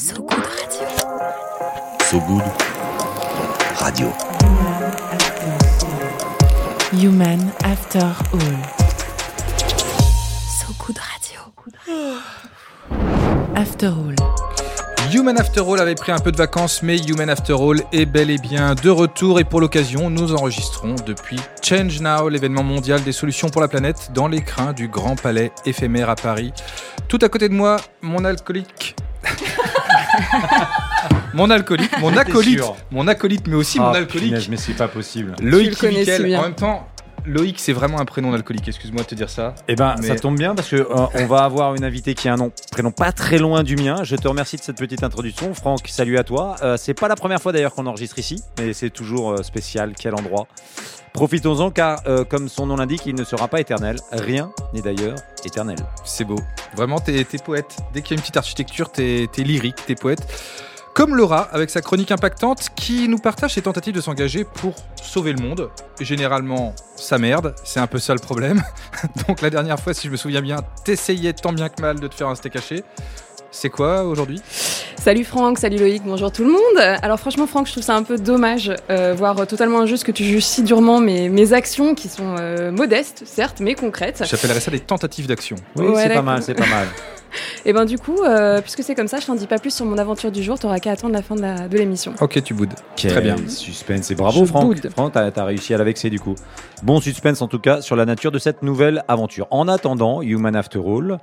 So Good Radio. So Good Radio. Human After All. So Good Radio. After All. Human After All avait pris un peu de vacances, mais Human After All est bel et bien de retour et pour l'occasion, nous enregistrons depuis Change Now, l'événement mondial des solutions pour la planète, dans l'écrin du Grand Palais éphémère à Paris. Tout à côté de moi, mon alcoolique. mon alcoolique, mon acolyte, mon acolyte, mais aussi mon Ah, alcoolique. punaise, mais c'est pas possible. Loïc le si bien. En même temps, Loïc, c'est vraiment un prénom d'alcoolique. Excuse-moi de te dire ça. Eh ben, Mais- ça tombe bien parce que euh, on va avoir une invitée qui a un nom, prénom pas très loin du mien. Je te remercie de cette petite introduction, Franck. Salut à toi. Euh, c'est pas la première fois d'ailleurs qu'on enregistre ici, mais c'est toujours euh, spécial. Quel endroit Profitons-en car, euh, comme son nom l'indique, il ne sera pas éternel. Rien n'est d'ailleurs éternel. C'est beau. Vraiment, t'es poète. Dès qu'il y a une petite architecture, t'es t'es lyrique, t'es poète. Comme Laura, avec sa chronique impactante, qui nous partage ses tentatives de s'engager pour sauver le monde. Généralement, ça merde, c'est un peu ça le problème. Donc la dernière fois, si je me souviens bien, t'essayais tant bien que mal de te faire un steak haché. C'est quoi aujourd'hui? Salut Franck, salut Loïc, bonjour tout le monde. Alors franchement Franck, je trouve ça un peu dommage, euh, voire totalement injuste que tu juges si durement mes, mes actions qui sont euh, modestes, certes, mais concrètes. J'appellerais ça des tentatives d'action. Oui, Ouais, c'est pas mal, c'est pas mal. Et ben du coup, euh, puisque c'est comme ça, je t'en dis pas plus sur mon aventure du jour, t'auras qu'à attendre la fin de l'émission. Ok, tu boudes. Quel Très bien. suspense et bravo Je Franck. boude. Franck, t'as as réussi à la vexer du coup. Bon suspense en tout cas sur la nature de cette nouvelle aventure. En attendant, Human After All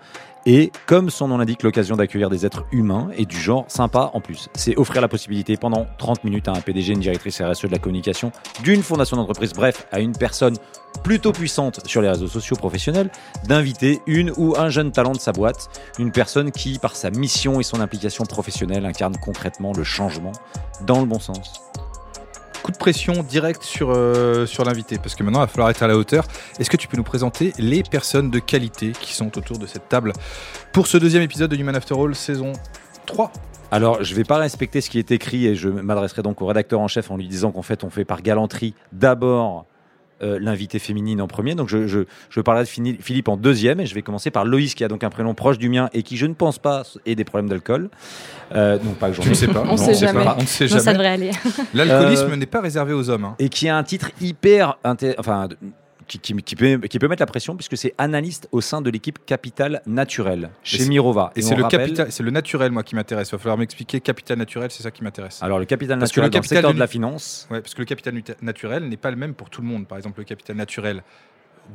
est, comme son nom l'indique, l'occasion d'accueillir des êtres humains et du genre sympa en plus. C'est offrir la possibilité pendant 30 minutes à un PDG, une directrice RSE de la communication, d'une fondation d'entreprise, bref, à une personne plutôt puissante sur les réseaux sociaux professionnels, d'inviter une ou un jeune talent de sa boîte, une personne qui, par sa mission et son implication professionnelle, incarne concrètement le changement dans le bon sens. De pression direct sur, euh, sur l'invité, parce que maintenant, il va falloir être à la hauteur. Est-ce que tu peux nous présenter les personnes de qualité qui sont autour de cette table pour ce deuxième épisode de Human After All, saison 3 Alors, je vais pas respecter ce qui est écrit et je m'adresserai donc au rédacteur en chef en lui disant qu'en fait, on fait par galanterie d'abord euh, l'invité féminine en premier. Donc, je, je, je parlerai de Philippe en deuxième et je vais commencer par Loïs qui a donc un prénom proche du mien et qui, je ne pense pas, ait des problèmes d'alcool. Euh, non, pas que j'en ai. ne sais pas. On Non, sait sait jamais. pas. On ne sait Non, ça jamais. devrait aller. L'alcoolisme Euh, n'est pas réservé aux hommes. hein. Et qui a un titre hyper. Enfin. Qui, qui- qui peut, qui peut mettre la pression puisque c'est analyste au sein de l'équipe Capital Naturel chez Mirova. Et c'est le, rappelle- capital, c'est le naturel, moi, qui m'intéresse. Il va falloir m'expliquer. Capital naturel, c'est ça qui m'intéresse. Alors, le Capital Parce que Naturel le dans le capital secteur de la finance. Ouais, parce que le capital naturel n'est pas le même pour tout le monde. Par exemple, le capital naturel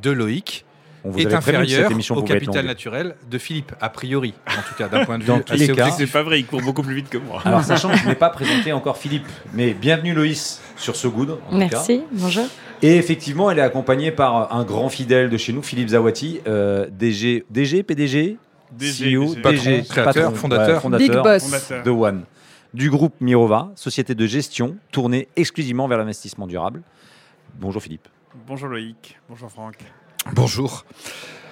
de Loïc On vous est inférieur au capital naturel de Philippe, a priori, en tout cas, d'un point de vue Dans tous les assez cas. C'est pas vrai, il court beaucoup plus vite que moi. Alors, sachant que je n'ai pas présenté encore Philippe, mais bienvenue Loïs sur ce good. En tout cas. Merci, bonjour. Et effectivement, elle est accompagnée par un grand fidèle de chez nous, Philippe Zawati, euh, DG, DG, PDG, DG, CEO, DG. Patron, créateur, fondateur. Big boss. Fondateur. de One, du groupe Mirova, société de gestion tournée exclusivement vers l'investissement durable. Bonjour Philippe. Bonjour Loïc, bonjour Franck. Bonjour.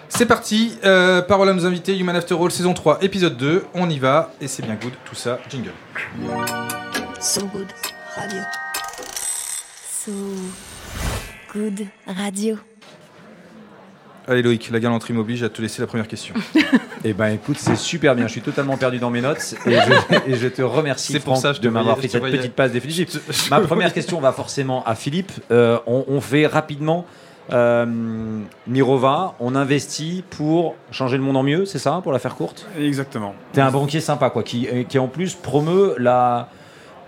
C'est parti, euh, parole à nos invités, Human After All, saison 3, épisode 2, on y va, et c'est bien good, tout ça, jingle. So Good Radio. So Good Radio. Allez Loïc, la galanterie m'oblige à te laisser la première question. Eh ben écoute, c'est super bien. Je suis totalement perdu dans mes notes et je, et je te remercie pour Franck, ça, je te de m'avoir fait cette petite passe définitive. Ma première question va forcément à Philippe. Euh, on, on fait rapidement euh, Mirova, on investit pour changer le monde en mieux, c'est ça, pour la faire courte? Exactement. T'es un banquier sympa, quoi, qui, euh, qui en plus promeut la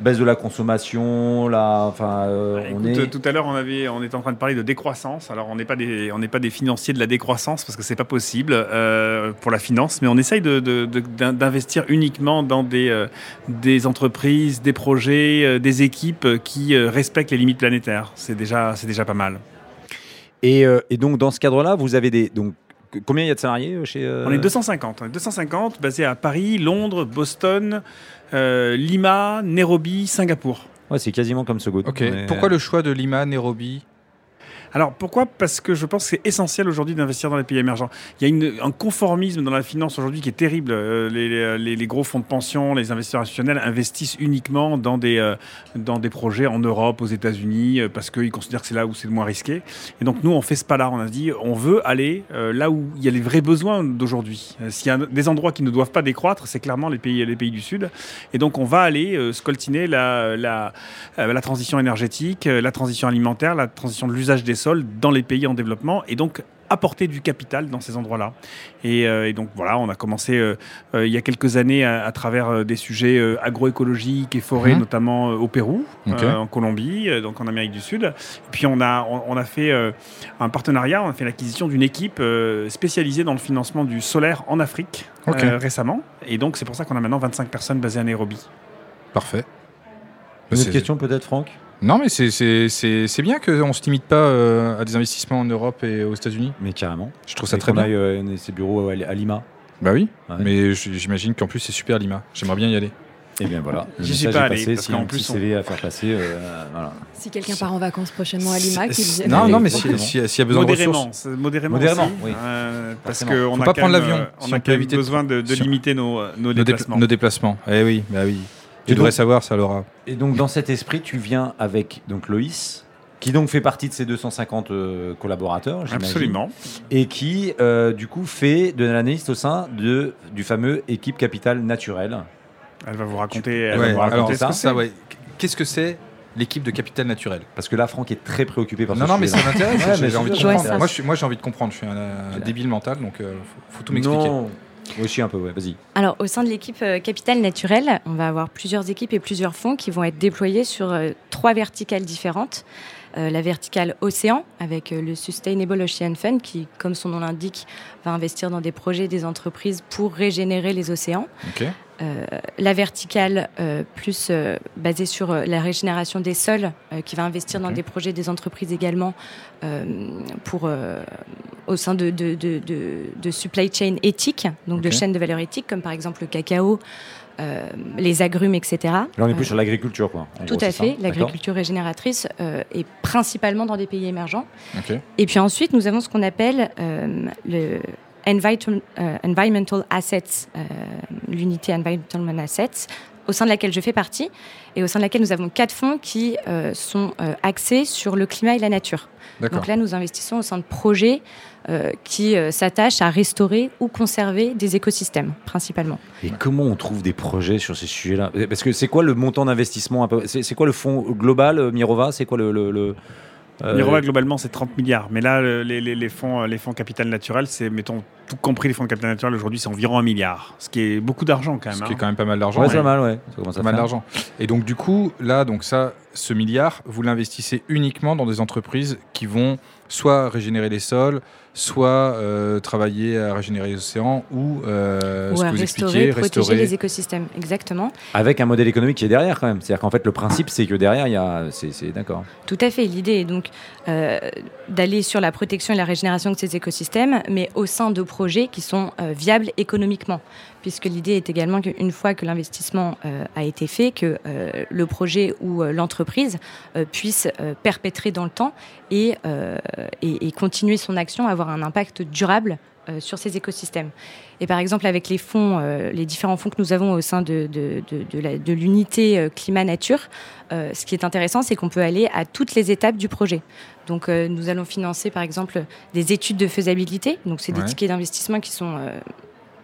baisse de la consommation, la, enfin, euh, on Écoute, est. Tout à l'heure, on, avait, on était en train de parler de décroissance. Alors, on n'est pas, des- on n'est pas des financiers de la décroissance parce que c'est pas possible euh, pour la finance, mais on essaye de- de- de- d'in- d'investir uniquement dans des, euh, des entreprises, des projets, des équipes qui respectent les limites planétaires. C'est déjà, c'est déjà pas mal. Et, et donc dans ce cadre-là, vous avez des donc combien il y a de salariés chez On est 250. On est 250 basés à Paris, Londres, Boston, euh, Lima, Nairobi, Singapour. Ouais, c'est quasiment comme ce good. Ok, pourquoi le choix de Lima, Nairobi? Alors pourquoi? Parce que je pense que c'est essentiel aujourd'hui d'investir dans les pays émergents. Il y a un conformisme dans la finance aujourd'hui qui est terrible. Euh, les, gros fonds de pension, les investisseurs institutionnels investissent uniquement dans des, euh, dans des projets en Europe, aux États-Unis, euh, parce qu'ils considèrent que c'est là où c'est le moins risqué. Et donc nous, on fait ce pas-là. On a dit, on veut aller là où il y a les vrais besoins d'aujourd'hui. S'il y a des endroits qui ne doivent pas décroître, c'est clairement les pays, les pays du Sud. Et donc on va aller scoltiner la, la, la transition énergétique, la transition alimentaire, la transition de l'usage des sols dans les pays en développement et donc apporter du capital dans ces endroits-là. Et, euh, et, donc voilà, on a commencé euh, euh, il y a quelques années à, à travers des sujets agroécologiques et forêts, mmh. notamment au Pérou, okay. en Colombie, donc en Amérique du Sud. Et puis on a, on, on a fait un partenariat, on a fait l'acquisition d'une équipe spécialisée dans le financement du solaire en Afrique okay. récemment. Et donc c'est pour ça qu'on a maintenant 25 personnes basées à Nairobi. Parfait. Une autre question peut-être, Franck? Non, mais c'est bien qu'on ne se limite pas euh, à des investissements en Europe et aux États-Unis. Mais carrément. Je trouve ça très bien. Euh, ces bureaux à, à Lima. Bah oui, ouais. mais j'imagine qu'en plus c'est super Lima. J'aimerais bien y aller. Et bien voilà. J'y suis pas allé passé, parce si qu'en plus CV à faire passer. Euh, voilà. Si quelqu'un part en vacances prochainement à Lima, qu'il vienne. Non, non, mais s'il si, si y a besoin modérément, de ressources. Modérément, modérément aussi, oui. euh, parce qu'on a pas prendre l'avion. euh, On a on quand même besoin de, on- limiter nos, nos Nos, dépla- déplacements. nos déplacements. Eh oui, bah oui. Tu Et devrais donc- savoir ça, Laura. Et donc dans cet esprit, tu viens avec donc Loïs, qui donc fait partie de ces 250 euh, collaborateurs, j'imagine, Absolument. et qui euh, du coup fait de l'analyste au sein de du fameux équipe capital naturel. Elle va vous raconter, elle Ouais, va vous raconter alors, ce ça. que ça, ouais. Qu'est-ce que c'est l'équipe de capital naturel Parce que là, Franck est très préoccupé par Non, ce non, mais ça m'intéresse. Ouais, j'ai- envie de comprendre. Moi, j'ai envie de comprendre. Je suis un débile mental, donc euh, faut, faut tout m'expliquer. Alors, au sein de l'équipe euh, Capital Naturel, on va avoir plusieurs équipes et plusieurs fonds qui vont être déployés sur euh, trois verticales différentes. Euh, la verticale océan, avec le Sustainable Ocean Fund, qui, comme son nom l'indique, va investir dans des projets des entreprises pour régénérer les océans. Euh, la verticale euh, plus euh, basée sur la régénération des sols, qui va investir dans des projets des entreprises également pour, au sein de, de, de, de, de supply chain éthique, donc de chaînes de valeur éthique, comme par exemple le cacao, les agrumes, etc. Là, on est plus sur l'agriculture, quoi. tout gros, à fait, l'agriculture régénératrice est principalement dans des pays émergents. Et puis ensuite, nous avons ce qu'on appelle le environmental, euh, environmental assets, euh, l'unité environmental assets, au sein de laquelle je fais partie, et au sein de laquelle nous avons quatre fonds qui euh, sont axés sur le climat et la nature. Donc là, nous investissons au sein de projets qui s'attachent à restaurer ou conserver des écosystèmes, principalement. Et comment on trouve des projets sur ces sujets-là? Parce que c'est quoi le montant d'investissement C'est quoi le fonds global, Mirova? C'est quoi le. le, le- Mirova, globalement, c'est 30 milliards. Mais là, le- les, les- les fonds, euh, les fonds capital naturel, c'est, mettons, tout compris les fonds de capital naturel, aujourd'hui, c'est environ un milliard. Ce qui est beaucoup d'argent, quand même. Ce qui est hein. quand même pas mal d'argent. Ouais, Ouais. c'est pas mal, ouais. Ça commence à Pas mal faire. d'argent. Et donc, du coup, là, donc ça, ce milliard, vous l'investissez uniquement dans des entreprises qui vont soit régénérer les sols, soit euh, travailler à régénérer les océans, ou euh, ou ce à que vous restaurer, expliquez, protéger restaurer. les écosystèmes. Exactement. Avec un modèle économique qui est derrière, quand même. C'est-à-dire qu'en fait, le principe, c'est que derrière, il y a. C'est c'est- d'accord. Tout à fait. L'idée est donc euh, d'aller sur la protection et la régénération de ces écosystèmes, mais au sein de projets qui sont euh, viables économiquement. Puisque l'idée est également qu'une fois que l'investissement euh, a été fait, que euh, le projet ou euh, l'entreprise puisse perpétrer dans le temps et, et, et continuer son action, avoir un impact durable sur ces écosystèmes. Et par exemple, avec les fonds, les différents fonds que nous avons au sein de, de, de, de la- de l'unité climat-nature, ce qui est intéressant, c'est qu'on peut aller à toutes les étapes du projet. Donc, nous allons financer, par exemple, des études de faisabilité. Donc, c'est des tickets d'investissement qui sont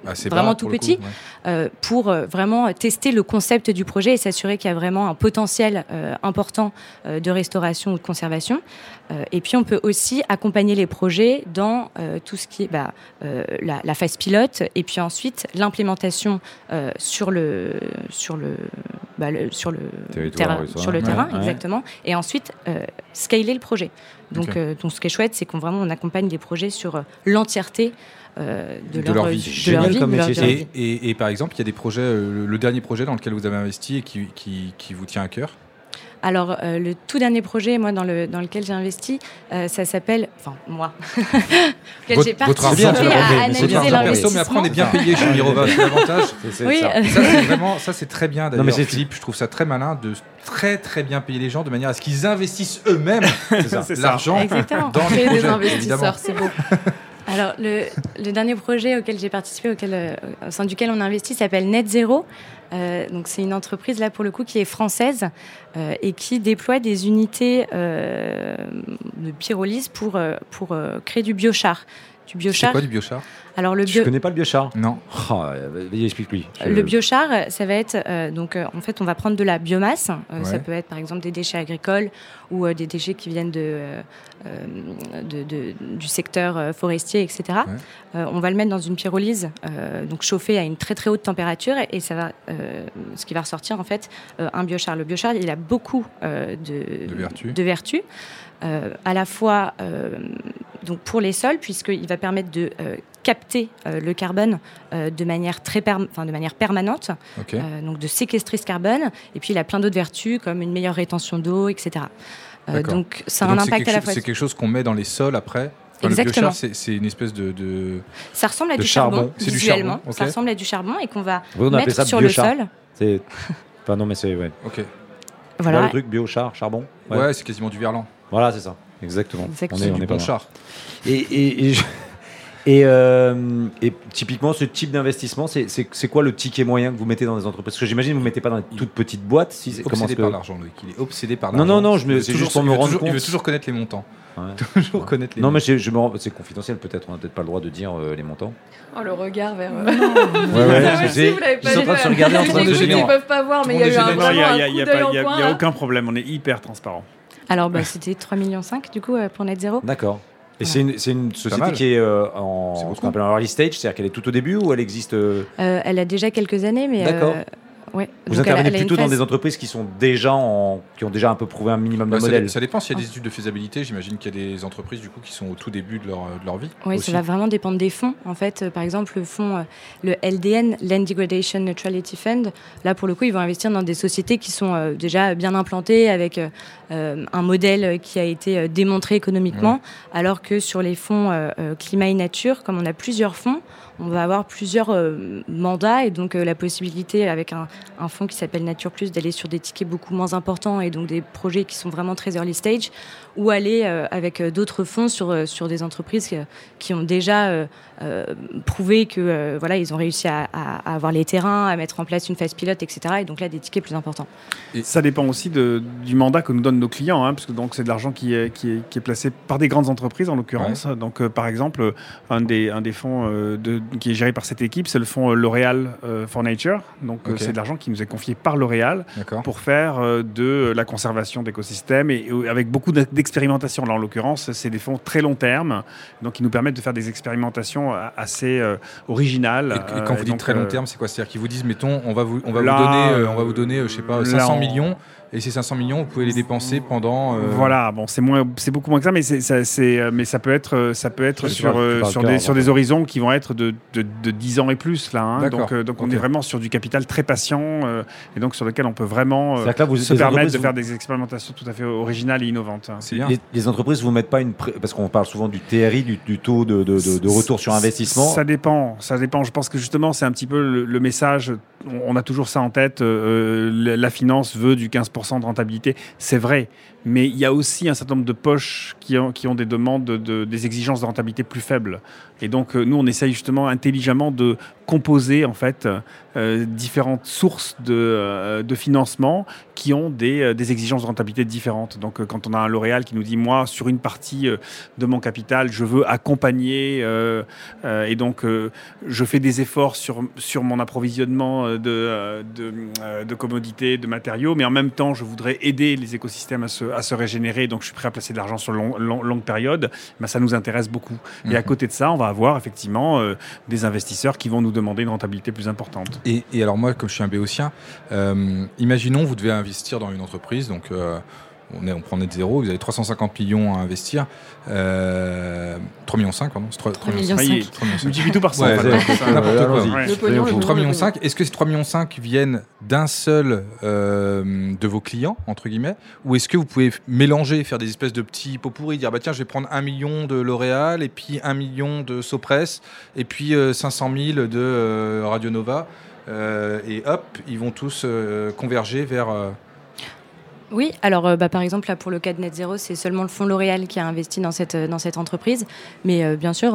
Assez vraiment bas, tout coup, petit. ouais. euh, pour euh, vraiment tester le concept du projet et s'assurer qu'il y a vraiment un potentiel euh, important de restauration ou de conservation. Et puis on peut aussi accompagner les projets dans tout ce qui est bah, la, la phase pilote et puis ensuite l'implémentation sur le sur le, bah, le- sur le terrain, oui, ça. sur le Ouais, terrain ouais. exactement et ensuite scaler le projet. Donc, ce qui est chouette, c'est qu'on vraiment on accompagne des projets sur l'entièreté euh, de, De leur vie. de leur génial vie, comme de leur- métier, de leur Et, vie. et- et par exemple, il y a des projets, euh, le, le dernier projet dans lequel vous avez investi et qui, qui- qui vous tient à cœur? Alors, euh, le tout dernier projet, moi, dans, le, dans lequel j'ai investi, euh, ça s'appelle. Enfin, moi. j'ai participé à bien, c'est analyser. Perso, mais après, on est bien payé chez Mirova, c'est l'avantage. Oui, ça. Ça, c'est vraiment, ça, c'est très bien Non, mais d'ailleurs, c'est- Philippe. Je trouve ça très malin de très, très bien payer les gens de manière à ce qu'ils investissent eux-mêmes ça. C'est ça. l'argent dans les projets. des évidemment. investisseurs, c'est beau. Alors, le, le dernier projet auquel j'ai participé, auquel, euh, au sein duquel on a investi, s'appelle Net Zero. Euh, donc, c'est une entreprise, là, pour le coup, qui est française euh, et qui déploie des unités de pyrolyse pour, pour créer du biochar. Du C'est biochar. quoi du biochar? Alors, le Je bio, connais pas le biochar. Non. Oh, vas-y, explique-lui. Le biochar, ça va être euh, donc euh, en fait on va prendre de la biomasse. Euh, Ça peut être par exemple des déchets agricoles ou euh, des déchets qui viennent de, de- de- du secteur euh, forestier, etc. Ouais. Euh, on va le mettre dans une pyrolyse, euh, donc chauffé à une très très haute température et ça va, euh, ce qui va ressortir en fait euh, un biochar. Le biochar, il a beaucoup euh, de, De vertus. de vertus. Euh, à la fois euh, donc pour les sols puisqu'il va permettre de euh, capter euh, le carbone euh, de manière très de manière permanente euh, donc de séquestrer ce carbone et puis il a plein d'autres vertus comme une meilleure rétention d'eau etc Euh, donc ça a un impact à la fois C'est quelque chose qu'on met dans les sols après. Enfin, le Exactement. biochar, c'est c'est une espèce de. de- ça ressemble à de du charbon. charbon, C'est du visuellement charbon, ok. ça ressemble à du charbon et qu'on va Oui, on appelle mettre ça sur le biochar. sol C'est. Enfin, non, mais c'est. Ouais. Ok. Tu vois voilà le truc biochar, charbon? Ouais, c'est quasiment du verlan. Voilà, c'est ça. Exactement. Exactement. On est, on du est pas bon char. Et, et, et, je- et, euh, et typiquement, ce type d'investissement, c'est- quoi le ticket moyen que vous mettez dans les entreprises? Parce que j'imagine que vous ne mettez pas dans des toutes petites boîtes. Si, c'est- comment Obsédé que- par l'argent, Loïc. Il est obsédé par Non, l'argent. non, non, je me- Il veut c'est toujours- juste pour il me rendre toujours- Il veut compte. toujours connaître les montants. Ouais. Toujours connaître les Non, mais montants. je, je me rends- c'est confidentiel peut-être, on n'a peut-être pas le droit de dire euh, les montants. Oh, le regard vers. euh, Ouais, ouais, Ah, je en vu, train de se regarder en train de les se écouteurs, gêner. Ils peuvent pas voir, mais il y a eu un, est Non, il n'y a, il il il il aucun problème, on est hyper transparent. alors bah, c'était 3,5 millions du coup euh, pour net zéro D'accord. Et c'est une, société qui est euh, C'est en ce beaucoup. qu'on appelle en early stage, c'est-à-dire qu'elle est tout au début ou elle existe euh, Euh, elle a déjà quelques années mais D'accord. euh, ouais. Vous Donc, intervenez plutôt dans phase- des entreprises qui sont déjà en, qui ont déjà un peu prouvé un minimum de modèle. ça dépend s'il y a des études de faisabilité. J'imagine qu'il y a des entreprises du coup qui sont au tout début de leur, de leur vie. Oui, ça va vraiment dépendre des fonds. En fait, euh, par exemple, le fonds, euh, le LDN, Land Degradation Neutrality Fund, là, pour le coup, ils vont investir dans des sociétés qui sont euh, déjà bien implantées, avec un modèle qui a été démontré économiquement, alors que sur les fonds climat et nature, comme on a plusieurs fonds, on va avoir plusieurs euh, mandats et donc euh, la possibilité avec un, un fonds qui s'appelle Nature Plus d'aller sur des tickets beaucoup moins importants et donc des projets qui sont vraiment très early stage ou aller euh, avec euh, d'autres fonds sur, euh, sur des entreprises qui, qui ont déjà euh, euh, prouvé que euh, voilà ils ont réussi à, avoir les terrains, à mettre en place une phase pilote, etc. Et donc là des tickets plus importants. Ça dépend aussi de- du mandat que nous donnent nos clients, hein, parce que donc c'est de l'argent qui est, qui, est, qui est placé par des grandes entreprises en l'occurrence. Donc euh, par exemple, un des, un des fonds euh, de, qui est géré par cette équipe, c'est le fonds L'Oréal euh, for Nature. Donc euh, c'est de l'argent qui nous est confié par L'Oréal pour faire euh, de la conservation d'écosystèmes et, et avec beaucoup d'ex- d'expérimentation. Là en l'occurrence, c'est des fonds très long terme, donc qui nous permettent de faire des expérimentations euh, assez euh, originales. Et, et quand Euh, vous et dites donc, très long terme, c'est quoi? C'est-à-dire qu'ils vous disent, mettons, on va vous, on va Là, vous donner, on va vous donner, je sais pas, là, 500 on- millions. Et ces 500 millions, vous pouvez les dépenser pendant. euh, Voilà, bon, c'est moins, c'est beaucoup moins que ça, mais c'est, ça, c'est, euh, mais ça peut être, euh, ça peut être sur, euh, sur des, sur des horizons qui vont être de, de, de 10 ans et plus là. hein. D'accord, donc, euh, donc on est vraiment sur du capital très patient euh, et donc sur lequel on peut vraiment euh, là, vous, se permettre de vous- faire des expérimentations tout à fait originales et innovantes. hein. C'est bien. Les, les entreprises vous mettent pas une pré- parce qu'on parle souvent du TRI, du, du taux de, de- de- de retour sur investissement. Ça dépend, ça dépend. Je pense que justement, c'est un petit peu le, le message. On, a toujours ça en tête. euh, la, la finance veut du 15% de rentabilité. C'est vrai. Mais il y a aussi un certain nombre de poches qui ont, qui ont des demandes, de, de- des exigences de rentabilité plus faibles. Et donc, euh, nous, on essaye justement intelligemment de composer, en fait, euh, différentes sources de, euh, de financement qui ont des, euh, des exigences de rentabilité différentes. Donc, quand on a un L'Oréal qui nous dit, moi, sur une partie de mon capital, je veux accompagner, et donc je fais des efforts sur, sur mon approvisionnement de, de, de commodités, de matériaux, mais en même temps, je voudrais aider les écosystèmes à se, à se régénérer, donc je suis prêt à placer de l'argent sur long, long- longue période, ben, ça nous intéresse beaucoup. Et à côté de ça, on va avoir effectivement euh, des investisseurs qui vont nous demander une rentabilité plus importante. Et, et alors moi, comme je suis un béotien, euh, imaginons vous devez investir dans une entreprise, donc euh, on, est, on prend net zéro, vous avez 350 millions à investir. Euh, 3 millions 5, pardon. c'est 3, 3 millions millions Ça y est, 5. 3 millions 5. multiplie tout par 100. Ouais, en fait, c'est- hein, c'est ça. n'importe Ouais, quoi. allons-y. Ouais. Le pognon, le 3 pognon, millions le 5, est-ce que ces 3 millions 5 viennent d'un seul euh, de vos clients, entre guillemets, ou est-ce que vous pouvez mélanger, faire des espèces de petits pots pourris, dire bah tiens, je vais prendre 1 million de L'Oréal, et puis 1 million de Sopress, et puis euh, 500 000 de euh, Radio Nova, euh, et hop, ils vont tous euh, converger vers. Oui, alors euh, bah, par exemple, là, pour le cas de Net Zero, c'est seulement le fonds L'Oréal qui a investi dans cette, euh, entreprise. Mais euh, bien sûr,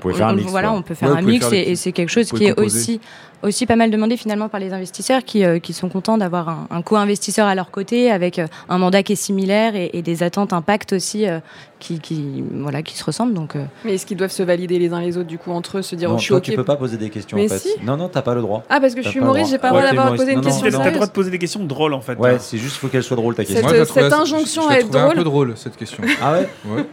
Pouvez faire un on- mix, Voilà, quoi. on peut faire Ouais, un mix faire et, et c'est quelque chose qui est aussi, aussi pas mal demandé finalement par les investisseurs qui, euh, qui sont contents d'avoir un, un co-investisseur à leur côté avec euh, un mandat qui est similaire et, et des attentes impact aussi euh, qui, qui, voilà, qui se ressemblent. Donc, euh, Mais est-ce qu'ils doivent se valider les uns les autres, du coup, entre eux, se dire Non, oh, je suis toi, OK tu peux pas poser des questions Mais en fait. si. Non, non, t'as pas le droit. Ah, parce que je suis humoriste, j'ai pas le droit d'avoir posé une Non, non, question t'as le droit de poser des questions drôles en fait. Ouais, hein. c'est juste faut qu'elle soit drôle ta question. Cette- injonction à être trouvais un drôle. peu drôle, cette question. Ah ouais? Ouais.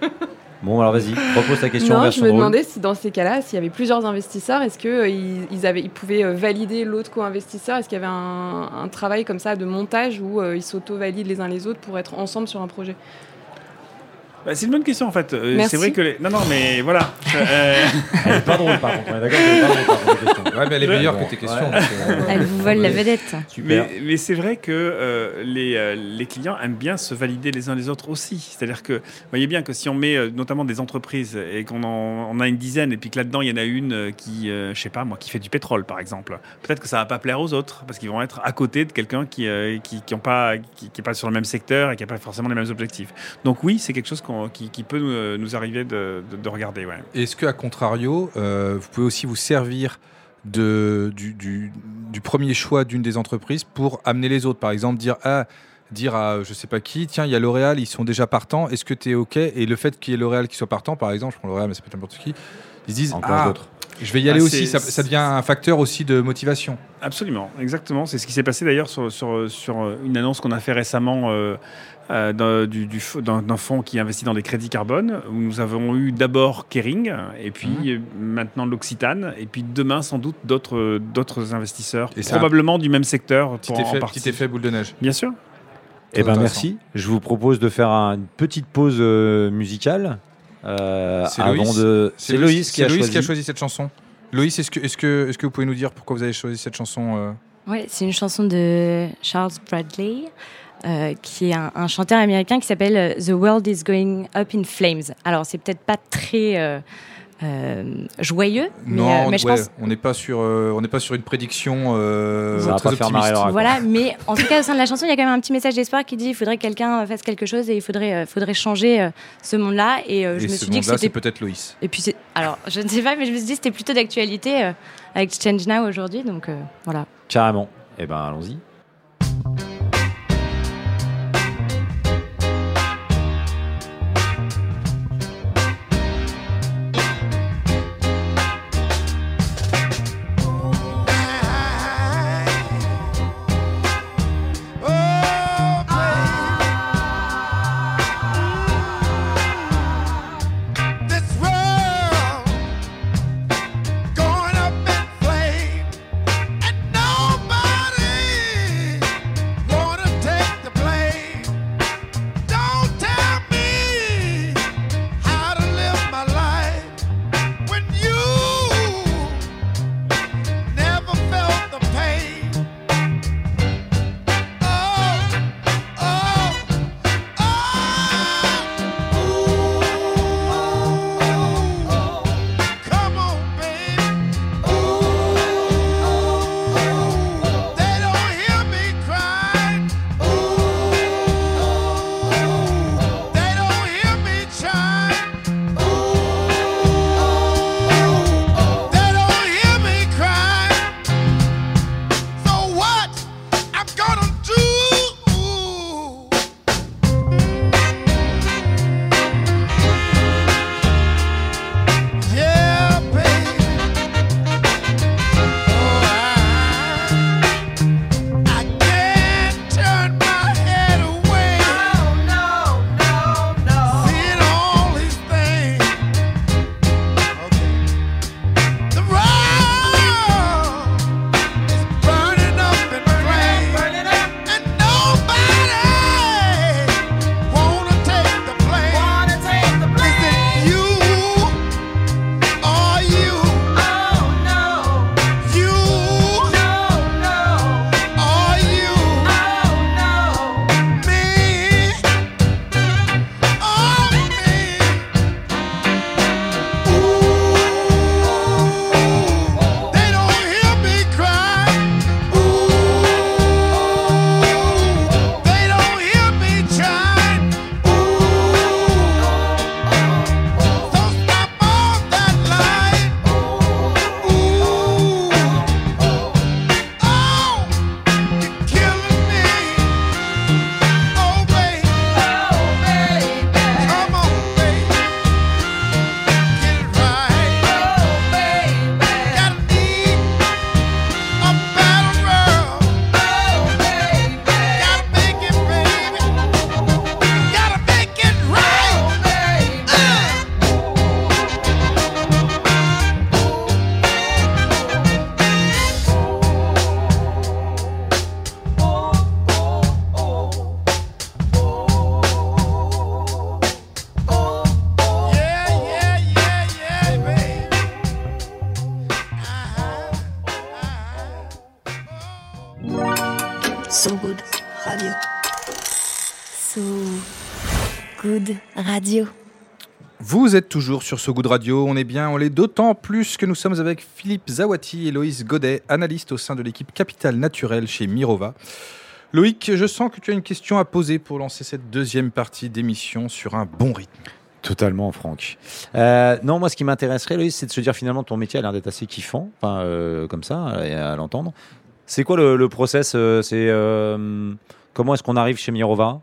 Bon, alors vas-y, propose ta question Non, je me demandais si dans ces cas-là, s'il y avait plusieurs investisseurs, est-ce qu'ils ils avaient, ils pouvaient euh, valider l'autre co-investisseur? Est-ce qu'il y avait un, un travail comme ça de montage où euh, ils s'auto-valident les uns les autres pour être ensemble sur un projet? Bah, c'est une bonne question en fait. Euh, c'est vrai que les... non non mais voilà. Euh, Elle est pas drôle par contre, d'accord. Ouais, mais elle est meilleure Bon, que tes questions. ouais. donc, euh, elle vous vole la vedette. Super. Mais, mais c'est vrai que euh, les, euh, les clients aiment bien se valider les uns les autres aussi. C'est-à-dire que, vous voyez bien que si on met euh, notamment des entreprises et qu'on en on a une dizaine et puis que là-dedans il y en a une qui, euh, je sais pas moi, qui fait du pétrole par exemple, peut-être que ça va pas plaire aux autres parce qu'ils vont être à côté de quelqu'un qui euh, qui, qui ont pas qui, qui est pas sur le même secteur et qui a pas forcément les mêmes objectifs. Donc oui, c'est quelque chose qu'on- qui, qui peut nous, nous arriver de, de- de regarder. Ouais. Est-ce que, à contrario, euh, vous pouvez aussi vous servir de, du, du- du premier choix d'une des entreprises pour amener les autres? Par exemple, dire ah, dire à je sais pas qui, tiens, il y a L'Oréal, ils sont déjà partants, est-ce que tu es OK? Et le fait qu'il y ait L'Oréal qui soit partant, par exemple, je prends L'Oréal, mais ça peut être n'importe qui, ils se disent En ah, d'autres. Je vais y Ah, aller c'est- aussi, ça, ça devient un facteur aussi de motivation. Absolument, exactement. C'est ce qui s'est passé d'ailleurs sur, sur, sur une annonce qu'on a fait récemment euh, euh, d'un du, fonds qui investit dans des crédits carbone, où nous avons eu d'abord Kering, et puis maintenant l'Occitane, et puis demain sans doute d'autres d'autres investisseurs, Et probablement du même secteur. Petit pour en effet, partie. petit effet boule de neige. Bien sûr. Eh ben merci. Je vous propose de faire un- une petite pause euh, musicale. Euh, C'est Loïs. de. C'est Loïs qui a Loïs choisi. qui a choisi cette chanson. Loïs, est-ce que, est que, est que vous pouvez nous dire pourquoi vous avez choisi cette chanson euh Ouais, c'est une chanson de Charles Bradley, euh, qui est un, un chanteur américain qui s'appelle The World is Going Up in Flames. Alors, c'est peut-être pas très euh, joyeux, mais, Non, euh, mais je ouais, pense. on n'est pas sur, euh, on n'est pas sur une prédiction euh, Ça très optimiste. Voilà, mais en tout cas, au sein de la chanson, il y a quand même un petit message d'espoir qui dit il faudrait que quelqu'un fasse quelque chose et il faudrait, euh, faudrait changer euh, ce monde-là. Et euh, je Et me ce suis dit que monde-là, c'est c'était. peut-être Loïs. Et puis, alors, je ne sais pas, mais je me suis dit que c'était plutôt d'actualité euh, avec Change Now aujourd'hui. Donc, euh, voilà. Carrément. Eh ben allons-y. Vous êtes toujours sur So Good Radio, on est bien, on l'est d'autant plus que nous sommes avec Philippe Zawati et Loïs Godet, analystes au sein de l'équipe Capital Naturel chez Mirova. Loïc, je sens que tu as une question à poser pour lancer cette deuxième partie d'émission sur un bon rythme. Totalement, Franck. Euh, non, moi, ce qui m'intéresserait, Loïs, c'est de se dire finalement, ton métier a l'air d'être assez kiffant, euh, comme ça, à, à l'entendre. C'est quoi le, process euh, C'est euh, comment est-ce qu'on arrive chez Mirova?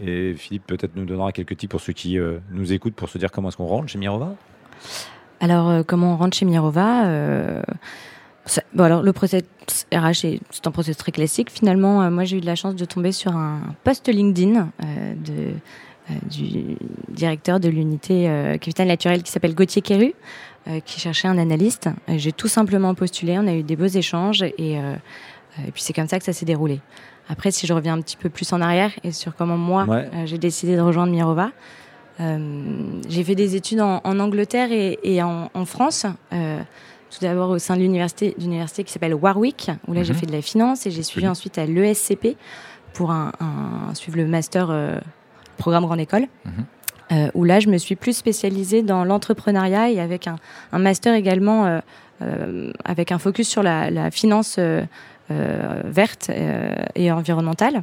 Et Philippe peut-être nous donnera quelques tips pour ceux qui euh, nous écoutent pour se dire comment est-ce qu'on rentre chez Mirova. Alors, euh, comment on rentre chez Mirova euh, bon, alors, le process RH, est- c'est un process très classique. Finalement, moi, j'ai eu de la chance de tomber sur un post LinkedIn du directeur de l'unité euh, Capital Naturel qui s'appelle Gauthier Quéru, qui cherchait un analyste. J'ai tout simplement postulé, on a eu des beaux échanges et, et puis c'est comme ça que ça s'est déroulé. Après, si je reviens un petit peu plus en arrière et sur comment moi, Ouais. euh, j'ai décidé de rejoindre Mirova, euh, j'ai fait des études en, en Angleterre et, et en, en France. Euh, tout d'abord au sein de l'université, d'université qui s'appelle Warwick, où là j'ai Mhm. fait de la finance et j'ai suivi ensuite à l'ESCP pour un, un- suivre le master programme grande école. Mhm. Où là je me suis plus spécialisée dans l'entrepreneuriat et avec un, un master également avec un focus sur la, la finance verte euh, et environnementale.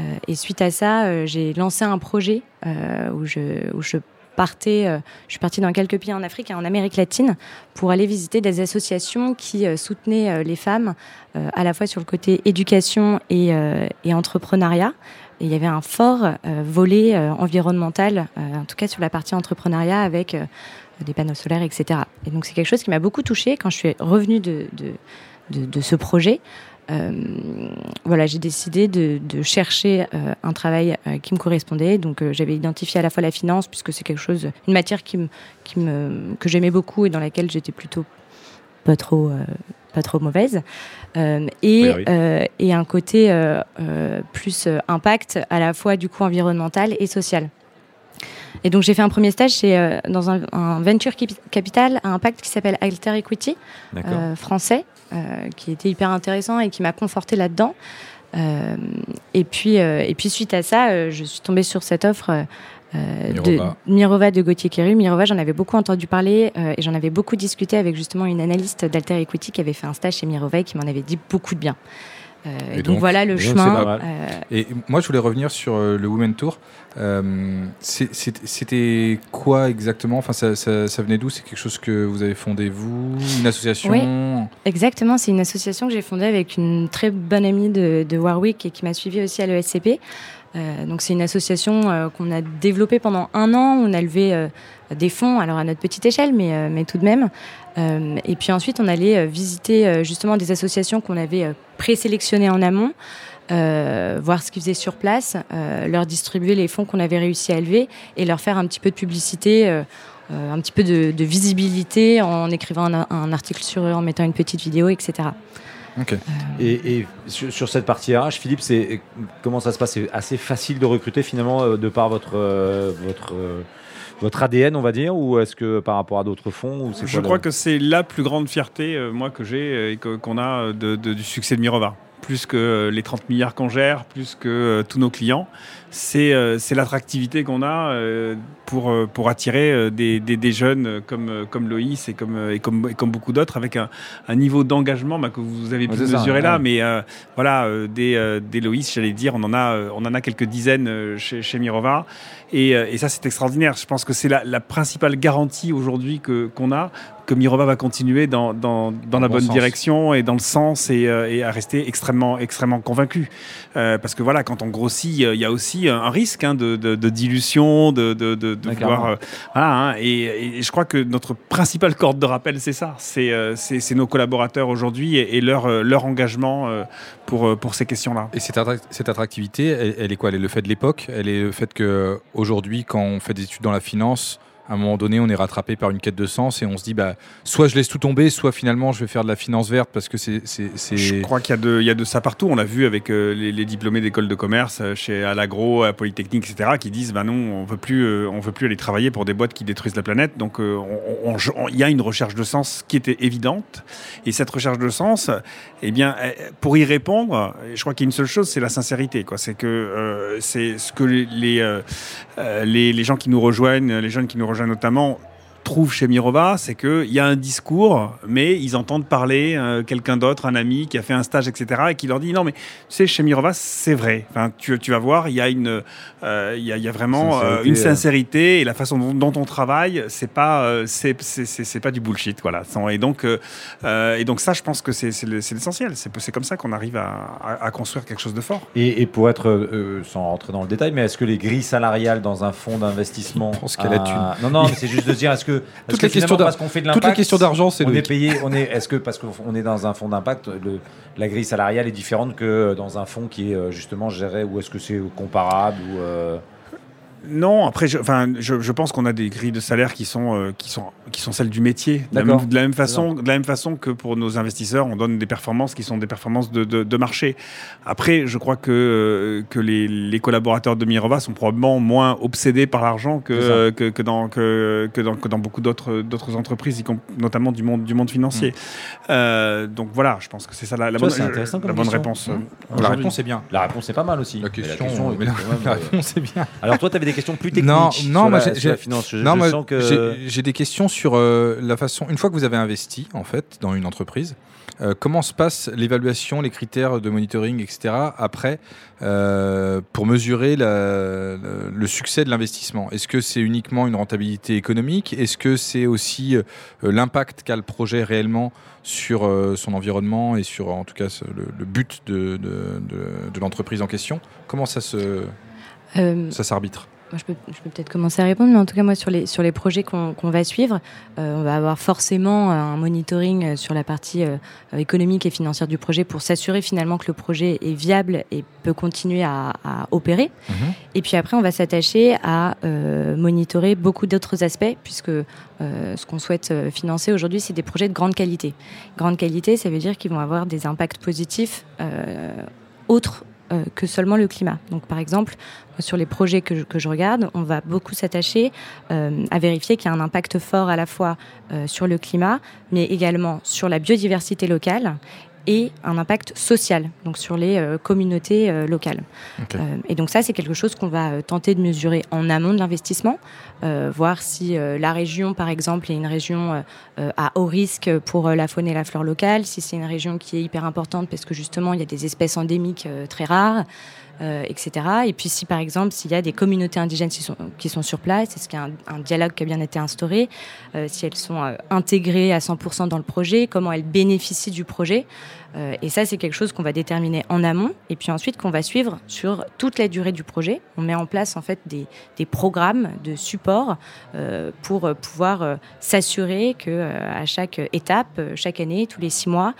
Euh, et suite à ça, euh, j'ai lancé un projet euh, où, je, partais, euh, je suis partie dans quelques pays en Afrique et en Amérique latine pour aller visiter des associations qui euh, soutenaient euh, les femmes euh, à la fois sur le côté éducation et, euh, entrepreneuriat. Et il y avait un fort euh, volet euh, environnemental, euh, en tout cas sur la partie entrepreneuriat avec euh, des panneaux solaires, etc. Et donc c'est quelque chose qui m'a beaucoup touchée quand je suis revenue de ce projet. Euh, voilà, j'ai décidé de, de chercher euh, un travail euh, qui me correspondait. Donc, j'avais identifié à la fois la finance, puisque c'est quelque chose, une matière qui me, qui me, que j'aimais beaucoup et dans laquelle j'étais plutôt pas trop, pas trop mauvaise. Euh, et, Oui, oui. euh, et un côté euh, plus impact à la fois du coup environnemental et social. Et donc j'ai fait un premier stage chez, dans un, un venture capi- capital à impact qui s'appelle Alter Equity français, qui était hyper intéressant et qui m'a conforté là-dedans. Euh, et, puis, euh, et puis suite à ça, euh, je suis tombée sur cette offre euh, de Mirova. De Gauthier Kéru. Mirova, j'en avais beaucoup entendu parler euh, et j'en avais beaucoup discuté avec justement une analyste d'Alter Equity qui avait fait un stage chez Mirova et qui m'en avait dit beaucoup de bien. Euh, Et et donc, donc- voilà le chemin. euh, Et moi, je voulais revenir sur euh, le Women Tour. C'était quoi exactement? Enfin, ça, ça- ça venait d'où? C'est quelque chose que vous avez fondé vous? Une association? Oui. Exactement, c'est une association que j'ai fondée avec une très bonne amie de, de Warwick et qui m'a suivie aussi à l'ESCP. Euh, donc c'est une association euh, qu'on a développée pendant un an. On a levé euh, des fonds, alors à notre petite échelle, mais, tout de même. Et puis ensuite, on allait visiter justement des associations qu'on avait présélectionnées en amont. voir ce qu'ils faisaient sur place, leur distribuer les fonds qu'on avait réussi à élever et leur faire un petit peu de publicité, un petit peu de, visibilité en écrivant un article sur eux, en mettant une petite vidéo, etc. Ok. Et, et sur, sur cette partie RH, Philippe, c'est comment ça se passe? C'est assez facile de recruter finalement euh, de par votre euh, votre euh, votre ADN, on va dire, ou est-ce que par rapport à d'autres fonds ou Je quoi crois le- que c'est la plus grande fierté, euh, moi, que j'ai euh, et que- qu'on a euh, de- de- du succès de Mirova. Plus que euh, les 30 milliards qu'on gère, plus que euh, tous nos clients. C'est euh, c'est l'attractivité qu'on a euh, pour, euh, pour attirer des, des- des jeunes comme, comme Loïs et comme, et comme, et comme beaucoup d'autres avec un, un niveau d'engagement bah, que vous avez pu ça, mesurer ouais. là. Mais voilà, des, des Loïs, j'allais dire, on en a, on en a quelques dizaines chez, chez Mirova. Et, et ça, c'est extraordinaire. Je pense que c'est la, la principale garantie aujourd'hui qu'on a que Mirova va continuer dans, dans, dans la bon bonne sens. direction et dans le sens et, et à rester extrêmement, extrêmement convaincu. Euh, parce que voilà, quand on grossit, il y a aussi un, un risque hein, de, de, de dilution, de, de, de, de Ouais, vouloir, euh, voilà, hein, et, et je crois que notre principale corde de rappel, c'est ça. C'est euh, nos collaborateurs aujourd'hui et, et leur, euh, leur engagement euh, pour, euh, pour ces questions-là. Et cette, cette attractivité, elle, elle est quoi? Elle est le fait de l'époque? Elle est le fait que aujourd'hui, quand on fait des études dans la finance, à un moment donné, on est rattrapé par une quête de sens et on se dit, bah, soit je laisse tout tomber, soit finalement je vais faire de la finance verte parce que c'est. Je crois qu'il y, y a de ça partout. On l'a vu avec euh, les, diplômés d'école de commerce euh, chez Alagro, à Polytechnique, etc., qui disent bah non, on veut plus, euh, on veut plus aller travailler pour des boîtes qui détruisent la planète. Donc on- on- on- il y a une recherche de sens qui était évidente. Et cette recherche de sens, eh bien, pour y répondre, je crois qu'il y a une seule chose, c'est la sincérité. C'est que c'est ce que les, les, les gens qui nous rejoignent, les jeunes qui nous rejoignent notamment, trouvent chez Mirova, c'est qu'il y a un discours, mais ils entendent parler euh, quelqu'un d'autre, un ami qui a fait un stage, etc., et qui leur dit non, mais tu sais, chez Mirova, c'est vrai. Enfin, tu, tu vas voir, il y a une, euh, il y, a, il y a vraiment euh, Sincérité, une sincérité et la façon dont, dont on travaille, c'est pas, euh, c'est, c'est, c'est- c'est pas du bullshit, voilà. Et donc, et donc ça, je pense que c'est, c'est, le- c'est l'essentiel. C'est, c'est comme ça qu'on arrive à, à- à construire quelque chose de fort. Et, et pour être, euh, sans rentrer dans le détail, mais est-ce que les grilles salariales dans un fonds d'investissement. Je pense qu'elle a a Non, non, mais c'est juste de dire, est-ce que. Toutes que les questions finalement, d'ar- parce qu'on fait de Toutes les l'impact, questions d'argent, c'est On est payé, on est, est-ce que parce qu'on est dans un fonds d'impact, la grille salariale est différente que dans un fonds qui est euh, justement géré, ou est-ce que c'est comparable ou euh, Non, après, je, enfin, je, je pense qu'on a des grilles de salaire qui sont, euh, qui sont, qui sont celles du métier. De la, D'accord. même, de la même façon, de la même façon que pour nos investisseurs, on donne des performances qui sont des performances de, de, de marché. Après, je crois que, euh, que les, les collaborateurs de Mirova sont probablement moins obsédés par l'argent que, euh, que, que, dans, que, que, dans, que dans beaucoup d'autres d'autres entreprises, notamment du monde, du monde financier. Euh, donc voilà, je pense que c'est ça la, la bonne, la bonne réponse. Mmh. euh, La réponse est bien. La réponse est pas mal aussi. La question, mais la, quand même, la réponse est bien. Alors toi, tu avais des questions plus techniques Non, sur, non, moi, la, j'ai- sur la j'ai- finance. Je, Non, je moi, sens que j'ai- j'ai des questions sur euh, la façon. Une fois que vous avez investi, en fait, dans une entreprise, euh, comment se passe l'évaluation, les critères de monitoring, etc. Après, euh, pour mesurer la- le, le succès de l'investissement? Est-ce que c'est uniquement une rentabilité économique? Est-ce que c'est aussi euh, l'impact qu'a le projet réellement sur euh, son environnement et sur, en tout cas, le, le but de, de- de- de l'entreprise en question? Comment ça se Euh, ça s'arbitre? Moi, je peux, je peux peut-être commencer à répondre, mais en tout cas, moi, sur les, sur les projets qu'on va suivre, euh, on va avoir forcément un monitoring euh, sur la partie euh, euh, économique et financière du projet pour s'assurer finalement que le projet est viable et peut continuer à, à opérer. Mhm. Et puis après, on va s'attacher à euh, monitorer beaucoup d'autres aspects, puisque euh, ce qu'on souhaite euh, financer aujourd'hui, c'est des projets de grande qualité. Grande qualité, ça veut dire qu'ils vont avoir des impacts positifs euh, autres euh, que seulement le climat. Donc, par exemple, sur les projets que je, regarde, on va beaucoup s'attacher euh, à vérifier qu'il y a un impact fort à la fois euh, sur le climat, mais également sur la biodiversité locale et un impact social, donc sur les euh, communautés euh, locales. Euh, et donc ça, c'est quelque chose qu'on va tenter de mesurer en amont de l'investissement, voir si la région, par exemple, est une région à haut risque pour la faune et la flore locale, si c'est une région qui est hyper importante parce que justement, il y a des espèces endémiques très rares. Euh, etc. Et puis si par exemple s'il y a des communautés indigènes qui sont, qui sont sur place, est-ce qu'il y a un, dialogue qui a bien été instauré, euh, si elles sont euh, intégrées à 100% dans le projet, comment elles bénéficient du projet. Et ça c'est quelque chose qu'on va déterminer en amont et puis ensuite qu'on va suivre sur toute la durée du projet. On met en place en fait des, des programmes de support pour pouvoir s'assurer que à chaque étape, chaque année, tous les six mois,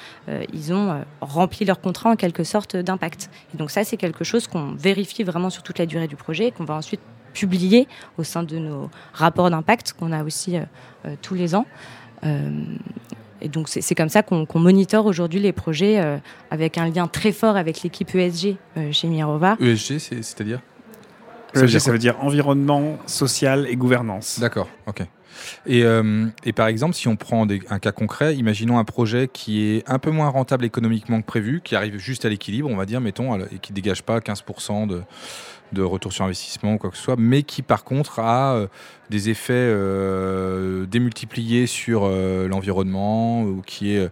ils ont rempli leur contrat en quelque sorte d'impact. Et donc ça, c'est quelque chose qu'on vérifie vraiment sur toute la durée du projet et qu'on va ensuite publier au sein de nos rapports d'impact qu'on a aussi euh, euh, tous les ans. Euh, et donc c'est comme ça qu'on qu'on monitore aujourd'hui les projets euh, avec un lien très fort avec l'équipe ESG euh, chez Mirova. ESG, c'est- c'est-à-dire? ESG, dire ça veut dire environnement, social et gouvernance. D'accord, ok. Et, euh, et par exemple, si on prend un cas concret, imaginons un projet qui est un peu moins rentable économiquement que prévu, qui arrive juste à l'équilibre, on va dire, mettons, et qui dégage pas 15% de, de retour sur investissement ou quoi que ce soit, mais qui par contre a euh, des effets euh, démultipliés sur l'environnement ou qui est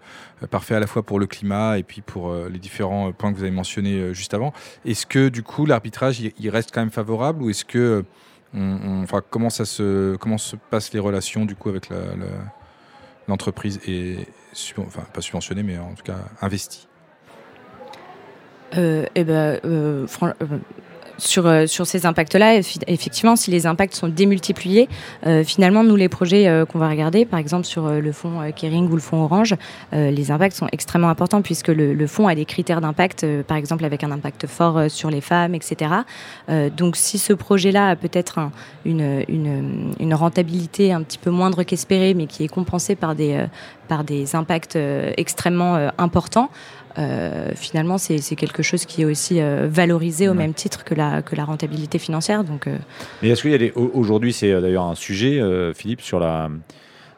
parfait à la fois pour le climat et puis pour les différents points que vous avez mentionnés juste avant. Est-ce que du coup l'arbitrage il, reste quand même favorable ou est-ce que comment ça se comment se passent les relations du coup avec l'entreprise et enfin pas subventionnée mais en tout cas investie Euh, eh ben, euh, euh, sur, euh, sur ces impacts-là, effectivement, si les impacts sont démultipliés, euh, finalement, nous, les projets euh, qu'on va regarder, par exemple sur euh, le fonds Kering ou le fonds Orange, les impacts sont extrêmement importants puisque le, le fonds a des critères d'impact, par exemple avec un impact fort sur les femmes, etc. Donc, si ce projet-là a peut-être un- une, une, une rentabilité un petit peu moindre qu'espérée, mais qui est compensée par des, par des impacts extrêmement importants, euh, finalement, c'est quelque chose qui est aussi euh, valorisé au Ouais. même titre que la, que la rentabilité financière. Donc, euh, Mais est-ce qu'il y a des... Aujourd'hui, c'est d'ailleurs un sujet, Philippe, sur la...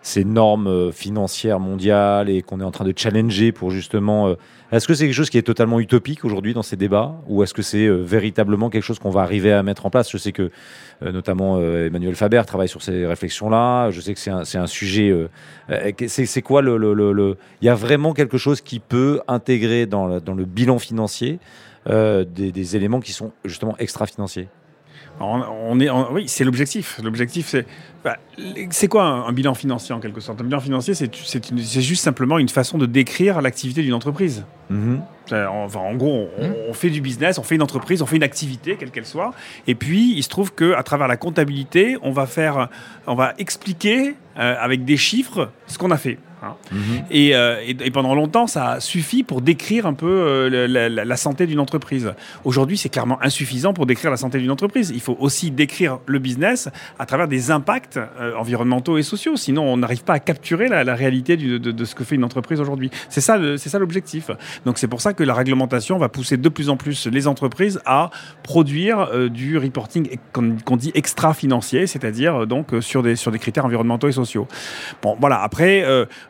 ces normes euh, financières mondiales et qu'on est en train de challenger pour justement... euh, Est-ce que c'est quelque chose qui est totalement utopique aujourd'hui dans ces débats ou est-ce que c'est euh, véritablement quelque chose qu'on va arriver à mettre en place? Je sais que notamment Emmanuel Faber travaille sur ces réflexions-là. Je sais que c'est un, sujet... c'est quoi le... Il y a vraiment quelque chose qui peut intégrer dans, le- bilan financier des éléments qui sont justement extra-financiers? On, on est, oui, c'est l'objectif. L'objectif, c'est bah, c'est quoi un, un bilan financier en quelque sorte? Un bilan financier, c'est juste simplement une façon de décrire l'activité d'une entreprise. Mhm. Euh, Enfin, en gros, on, on fait du business, on fait une entreprise, on fait une activité, quelle qu'elle soit. Et puis, il se trouve que à travers la comptabilité, on va faire, on va expliquer euh, avec des chiffres ce qu'on a fait. Hein. Et, euh, et- pendant longtemps, ça a suffi pour décrire un peu euh, la, santé d'une entreprise. Aujourd'hui, c'est clairement insuffisant pour décrire la santé d'une entreprise. Il faut aussi décrire le business à travers des impacts euh, environnementaux et sociaux. Sinon, on n'arrive pas à capturer la, réalité de, ce que fait une entreprise aujourd'hui. C'est ça, l'objectif. Donc, c'est pour ça que la réglementation va pousser de plus en plus les entreprises à produire du reporting qu'on dit extra-financier, c'est-à-dire euh, donc sur des, sur des critères environnementaux et sociaux. Bon, voilà. Après,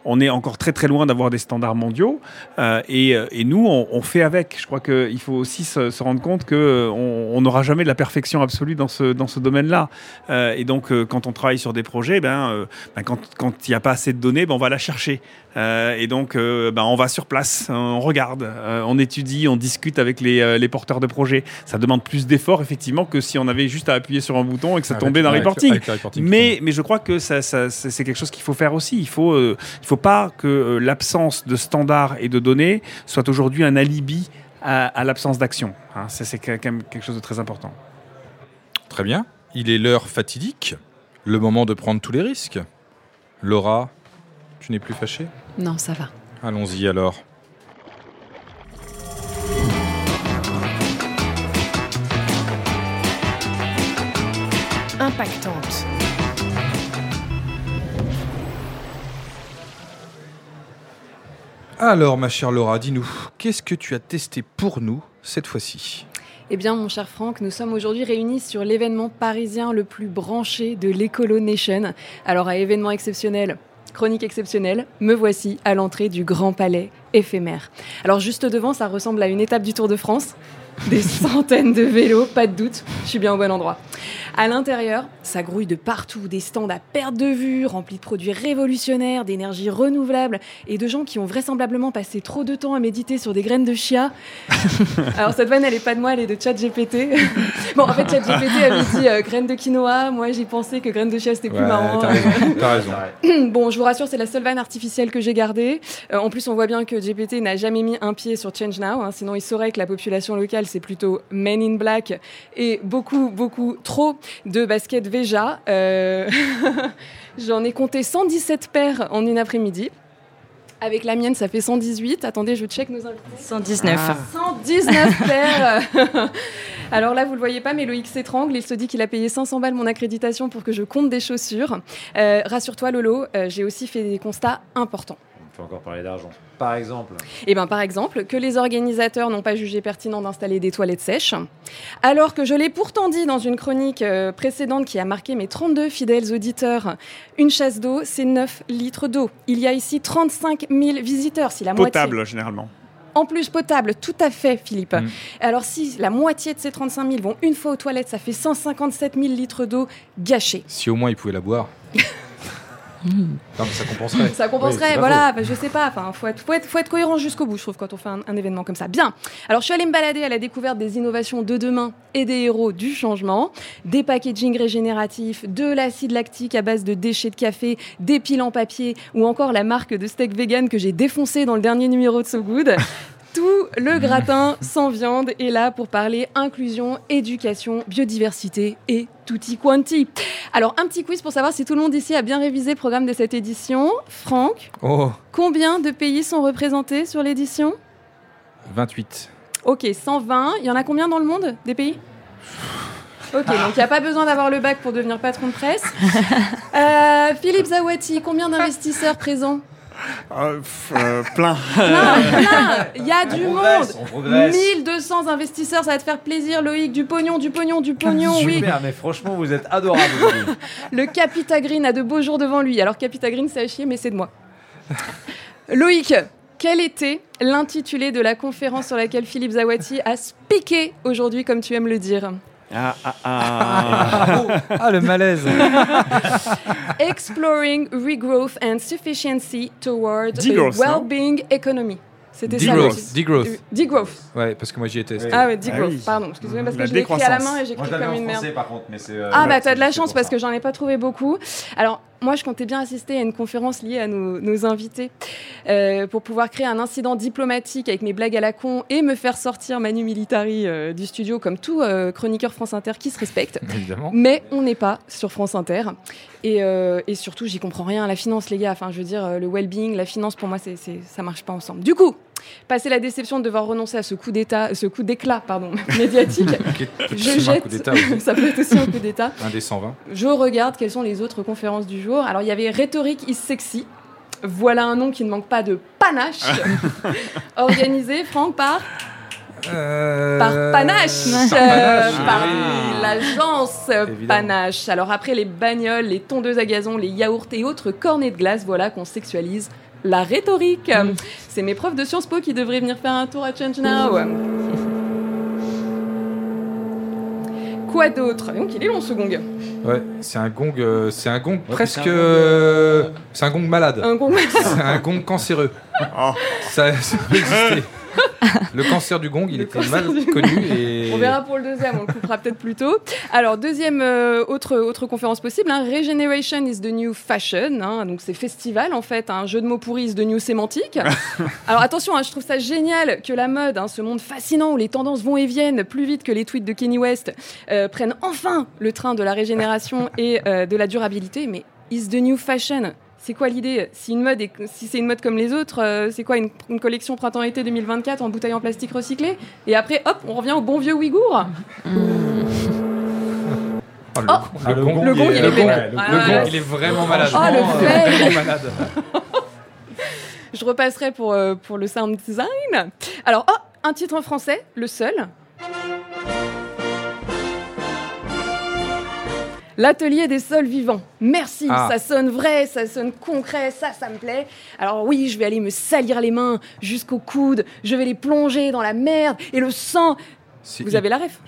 on est encore très très loin d'avoir des standards mondiaux euh, et, euh, et nous, on, fait avec. Je crois qu'il faut aussi se, rendre compte qu'on on n'aura jamais de la perfection absolue dans ce, dans ce domaine-là. Euh, et donc, euh, quand on travaille sur des projets, ben, euh, ben, quand quand il n'y a pas assez de données, ben, on va la chercher. Euh, et donc, euh, ben, on va sur place, on regarde, euh, on étudie, on discute avec les, les porteurs de projets. Ça demande plus d'efforts, effectivement, que si on avait juste à appuyer sur un bouton et que ça tombait dans le reporting. Mais, mais je crois que ça, ça- c'est quelque chose qu'il faut faire aussi. Il faut, euh, il faut pas que euh, l'absence de standards et de données soit aujourd'hui un alibi à, à l'absence d'action. hein. C'est quand même quelque chose de très important. Très bien. Il est l'heure fatidique, le moment de prendre tous les risques. Laura, tu n'es plus fâchée? Non, ça va. Allons-y alors. Impactante. Alors, ma chère Laura, dis-nous, qu'est-ce que tu as testé pour nous cette fois-ci? Eh bien, mon cher Franck, nous sommes aujourd'hui réunis sur l'événement parisien le plus branché de l'Ecolo Nation. Alors, à événement exceptionnel, chronique exceptionnelle, me voici à l'entrée du Grand Palais éphémère. Alors, juste devant, ça ressemble à une étape du Tour de France. Des centaines de vélos, pas de doute, je suis bien au bon endroit. À l'intérieur, ça grouille de partout, des stands à perte de vue, remplis de produits révolutionnaires, d'énergie renouvelable et de gens qui ont vraisemblablement passé trop de temps à méditer sur des graines de chia. Alors cette vanne, elle est pas de moi, elle est de ChatGPT. bon, en fait, ChatGPT avait dit euh, graines de quinoa. Moi, j'ai pensé que graines de chia, c'était plus Ouais, marrant. T'as raison. T'as raison. bon, je vous rassure, c'est la seule vanne artificielle que j'ai gardée. Euh, en plus, on voit bien que GPT n'a jamais mis un pied sur Change Now. hein, sinon, il saurait que la population locale, c'est plutôt Men in Black et beaucoup, beaucoup trop de baskets Veja. Euh, J'en ai compté 117 paires en une après-midi. Avec la mienne, ça fait 118. Attendez, je check nos invités. 119. Ah. 119 paires Alors là, vous le voyez pas, mais Loïc s'étrangle. Il se dit qu'il a payé 500 balles mon accréditation pour que je compte des chaussures. Euh, Rassure-toi, Lolo, euh, j'ai aussi fait des constats importants. Peut encore parler d'argent. Par exemple. Eh ben, par exemple, que les organisateurs n'ont pas jugé pertinent d'installer des toilettes sèches, alors que je l'ai pourtant dit dans une chronique euh, précédente qui a marqué mes 32 fidèles auditeurs, une chasse d'eau, c'est 9 litres d'eau. Il y a ici 35 000 visiteurs, si la moitié... Potable, généralement. En plus, potable, tout à fait, Philippe. Mm. Alors, si la moitié de ces 35 000 vont une fois aux toilettes, ça fait 157 000 litres d'eau gâchés. Si au moins il pouvait la boire. Non, mais ça compenserait. Ça compenserait, voilà, bah, je sais pas, enfin, faut être, faut être, faut être cohérent jusqu'au bout, je trouve, quand on fait un, un événement comme ça. Bien, alors je suis allée me balader à la découverte des innovations de demain et des héros du changement, des packaging régénératifs, de l'acide lactique à base de déchets de café, des piles en papier, ou encore la marque de steak vegan que j'ai défoncé dans le dernier numéro de So Good. Tout le gratin sans viande est là pour parler inclusion, éducation, biodiversité et tutti quanti. Alors, un petit quiz pour savoir si tout le monde ici a bien révisé le programme de cette édition. Franck, Oh, combien de pays sont représentés sur l'édition? 28. Ok, 120. Il y en a combien dans le monde des pays? Ok, donc il n'y a pas besoin d'avoir le bac pour devenir patron de presse. Euh, Philippe Zawati, combien d'investisseurs présents? Euh, plein. Plein, plein Il y a du On monde on progresse. 1200 investisseurs, ça va te faire plaisir Loïc, du pognon, du pognon, du pognon, oui. Super, mais franchement, vous êtes adorable. Le Capita Green a de beaux jours devant lui. Alors Capita Green, c'est à chier, mais c'est de moi. Loïc, quel était l'intitulé de la conférence sur laquelle Philippe Zawati a speaké aujourd'hui, comme tu aimes le dire? Ah, ah, ah. Ah, le malaise. Exploring regrowth and sufficiency towards Degrowth, a well-being economy. C'était ça. Degrowth. Degrowth. Degrowth. Ouais, parce que moi j'y étais. Ah ouais, degrowth, oui. pardon. Excusez-moi parce que La je l'ai écrit à la main et j'écris comme une merde. français, par contre, mais c'est. euh, Ah bah t'as de la chance parce ça. que j'en ai pas trouvé beaucoup. Alors moi je comptais bien assister à une conférence liée à nos, nos invités euh, pour pouvoir créer un incident diplomatique avec mes blagues à la con et me faire sortir Manu Militari euh, du studio comme tout euh, chroniqueur France Inter qui se respecte. Évidemment. Mais on n'est pas sur France Inter. Et, et surtout, j'y comprends rien à la finance, les gars. Enfin, je veux dire, le well-being, la finance, pour moi, c'est, c'est- ça marche pas ensemble. Du coup, passer la déception de devoir renoncer à ce coup d'état, ce coup d'éclat, pardon, médiatique, je jette. coup ça peut être aussi un coup d'état. Un des 120. Je regarde quelles sont les autres conférences du jour. Alors, il y avait Rhétorique is sexy. Voilà un nom qui ne manque pas de panache. Organisé, Franck, par Euh, par Panache, par euh, Panache, par oui. l'agence. Panache. Alors après les bagnoles, les tondeuses à gazon, les yaourts et autres cornets de glace, voilà qu'on sexualise la rhétorique. Mm. C'est mes profs de Sciences Po qui devraient venir faire un tour à Change Now. Quoi d'autre? Donc il est long ce gong? Ouais, c'est un gong, euh, c'est un gong Ouais, presque, c'est un gong, euh, c'est un gong malade. Un gong. C'est un gong cancéreux. Oh. Ça, ça peut exister. Le cancer du gong, il Le était mal connu et. On verra pour le deuxième, on le coupera peut-être plus tôt. Alors, deuxième euh, autre, autre conférence possible, hein, Regeneration is the new fashion. hein, donc, c'est festival en fait, un jeu de mots pourris is the new sémantique. Alors, attention, hein, je trouve ça génial que la mode, hein, ce monde fascinant où les tendances vont et viennent plus vite que les tweets de Kenny West, euh, prennent enfin le train de la régénération et euh, de la durabilité. Mais is the new fashion c'est quoi l'idée Si une mode est- si c'est une mode comme les autres, euh, c'est quoi une, une collection printemps-été 2024 en bouteille en plastique recyclé Et après, hop, on revient au bon vieux Ouïghour. Oh, le, Oh. Ah, le gong, Le gong, il est le gong, vénère. le Ah, gong, ouais. il est vraiment malade. Oh, le euh, vraiment malade. Je repasserai pour, euh, pour le sound design. Alors, oh, un titre en français, le seul. L'atelier des sols vivants. Merci, Ah. ça sonne vrai, ça sonne concret, ça, ça me plaît. Alors oui, je vais aller me salir les mains jusqu'au coude, je vais les plonger dans la merde et le sang. C'est- Vous avez la ref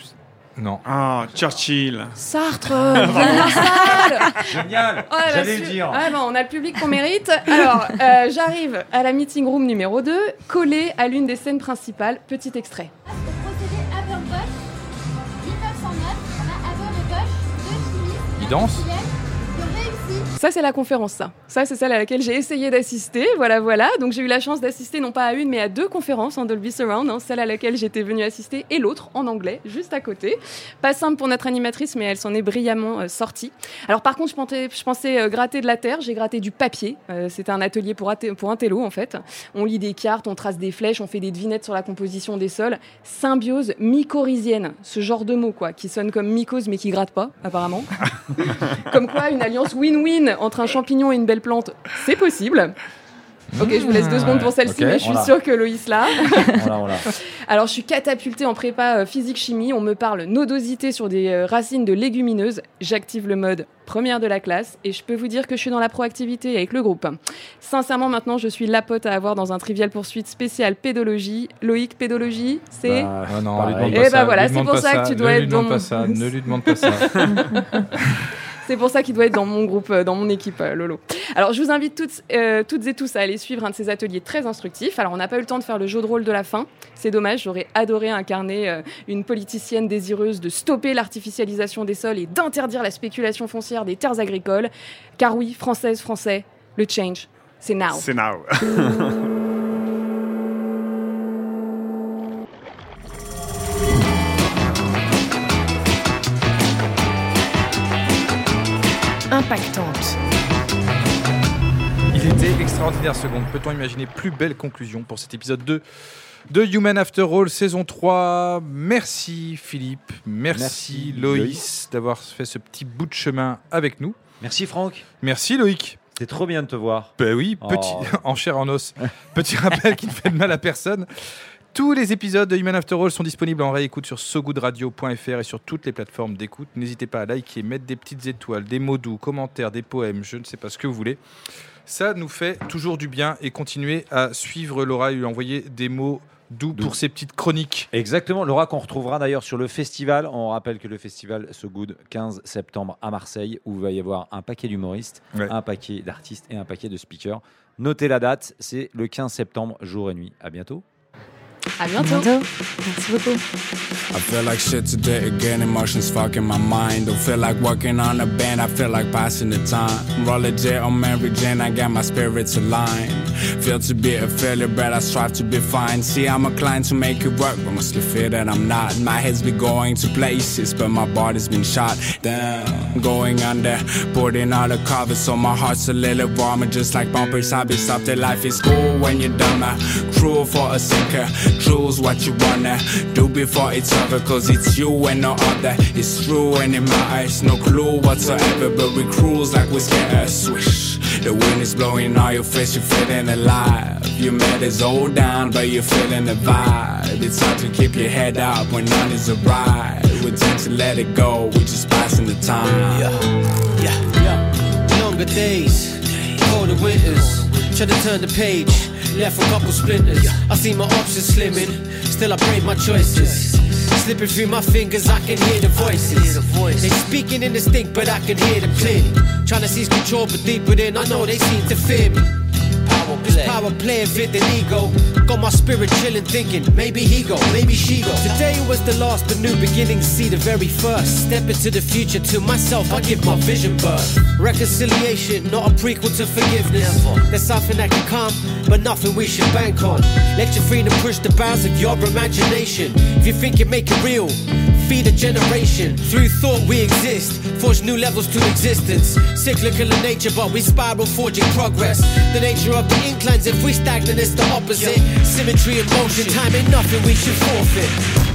Non. Ah, Churchill. Sartre, Génial Oh, la J'allais le dire. Ouais, bon, on a le public qu'on mérite. Alors, euh, j'arrive à la meeting room numéro 2, collé à l'une des scènes principales. Petit extrait. Deux Ça, c'est la conférence, ça. Ça, c'est celle à laquelle j'ai essayé d'assister. Voilà, voilà. Donc, j'ai eu la chance d'assister non pas à une, mais à deux conférences en Dolby Surround. hein. Celle à laquelle j'étais venue assister et l'autre en anglais, juste à côté. Pas simple pour notre animatrice, mais elle s'en est brillamment euh, sortie. Alors, par contre, je pensais, je pensais euh, gratter de la terre. J'ai gratté du papier. Euh, C'était un atelier pour un télo, en fait. On lit des cartes, on trace des flèches, on fait des devinettes sur la composition des sols. Symbiose mycorhizienne. Ce genre de mot, quoi, qui sonne comme mycose, mais qui gratte pas, apparemment. Comme quoi, une alliance win-win entre un champignon et une belle plante, c'est possible. Ok, je vous laisse deux secondes pour celle-ci, mais je suis sûre que Loïs voilà. Alors, je suis catapultée en prépa euh, physique-chimie. On me parle nodosité sur des euh, racines de légumineuses. J'active le mode première de la classe et je peux vous dire que je suis dans la proactivité avec le groupe. Sincèrement, maintenant, je suis la pote à avoir dans un trivial poursuite spécial pédologie. Loïc, pédologie, c'est. Bah, Ah non, pareil. lui demande Eh pas ben ça, voilà, lui c'est pour pas ça que tu dois ne être lui demande pas ça, ne lui demande pas ça. C'est pour ça qu'il doit être dans mon groupe, euh, dans mon équipe, euh, Lolo. Alors, je vous invite toutes, euh, toutes et tous à aller suivre un de ces ateliers très instructifs. Alors, on n'a pas eu le temps de faire le jeu de rôle de la fin. C'est dommage, j'aurais adoré incarner euh, une politicienne désireuse de stopper l'artificialisation des sols et d'interdire la spéculation foncière des terres agricoles. Car oui, française, français, le change, c'est now. C'est now. impactante. Il était extraordinaire seconde. Peut-on imaginer plus belle conclusion pour cet épisode 2 de Human After All saison 3 Merci Philippe, merci, Merci, Loïs, Loïs. d'avoir fait ce petit bout de chemin avec nous. Merci Franck. Merci Loïc. C'est trop bien de te voir. Ben oui, Oh. petit, en chair en os. Petit rappel qui ne fait de mal à personne. Tous les épisodes de Human After All sont disponibles en réécoute sur sogoodradio.fr et sur toutes les plateformes d'écoute. N'hésitez pas à liker, mettre des petites étoiles, des mots doux, commentaires, des poèmes, je ne sais pas ce que vous voulez. Ça nous fait toujours du bien et continuez à suivre Laura et lui envoyer des mots doux pour ses petites chroniques. Exactement, Laura qu'on retrouvera d'ailleurs sur le festival. On rappelle que le festival So Good 15 septembre à Marseille où il va y avoir un paquet d'humoristes, Ouais. un paquet d'artistes et un paquet de speakers. Notez la date, c'est le 15 septembre, jour et nuit. À bientôt. À À bientôt. bientôt. Merci beaucoup. I feel like shit today again, emotions fucking my mind. Don't feel like working on a band, I feel like passing the time. Roll legit on Mary Jane, I got my spirits aligned. Feel to be a failure, but I strive to be fine. See, I'm inclined to make it work, but mostly fear that I'm not. My head's been going to places, but my body's been shot down. Going under, putting all the covers, so my heart's a little warmer, just like bumpers. I've been stopped that life is cool when you're dumber. Cruel for a seeker, choose what you wanna do before it's over, cause it's you and no other. It's true and it matters, no clue whatsoever, but we cruise like we scared. Swish, the wind is blowing on your face, you're feeling alive. You made us all down, but you're feeling the vibe. It's hard to keep your head up when none is a ride. We tend to let it go, we're just passing the time. Yeah, yeah, yeah. Longer days, colder winters. Try to turn the page, left a couple splinters. I see my options slimming, still I break my choices. Slipping through my fingers, I can hear the voices. They speaking indistinct, but I can hear them clearly. Trying to seize control, but deep within, I know they seem to fear me. This power play fit the ego. Got my spirit chilling, thinking maybe he go, maybe she go. Today was the last, but new beginnings see the very first. Step into the future to myself, I give my vision birth. Reconciliation, not a prequel to forgiveness. There's something that can come, but nothing we should bank on. Let your freedom push the bounds of your imagination. If you think it, make it real. Feed a generation. Through thought we exist. Forge new levels to existence. Cyclical in nature, but we spiral, forging progress. The nature of the inclines, if we stagnant, it's the opposite. Symmetry and motion, time ain't nothing we should forfeit.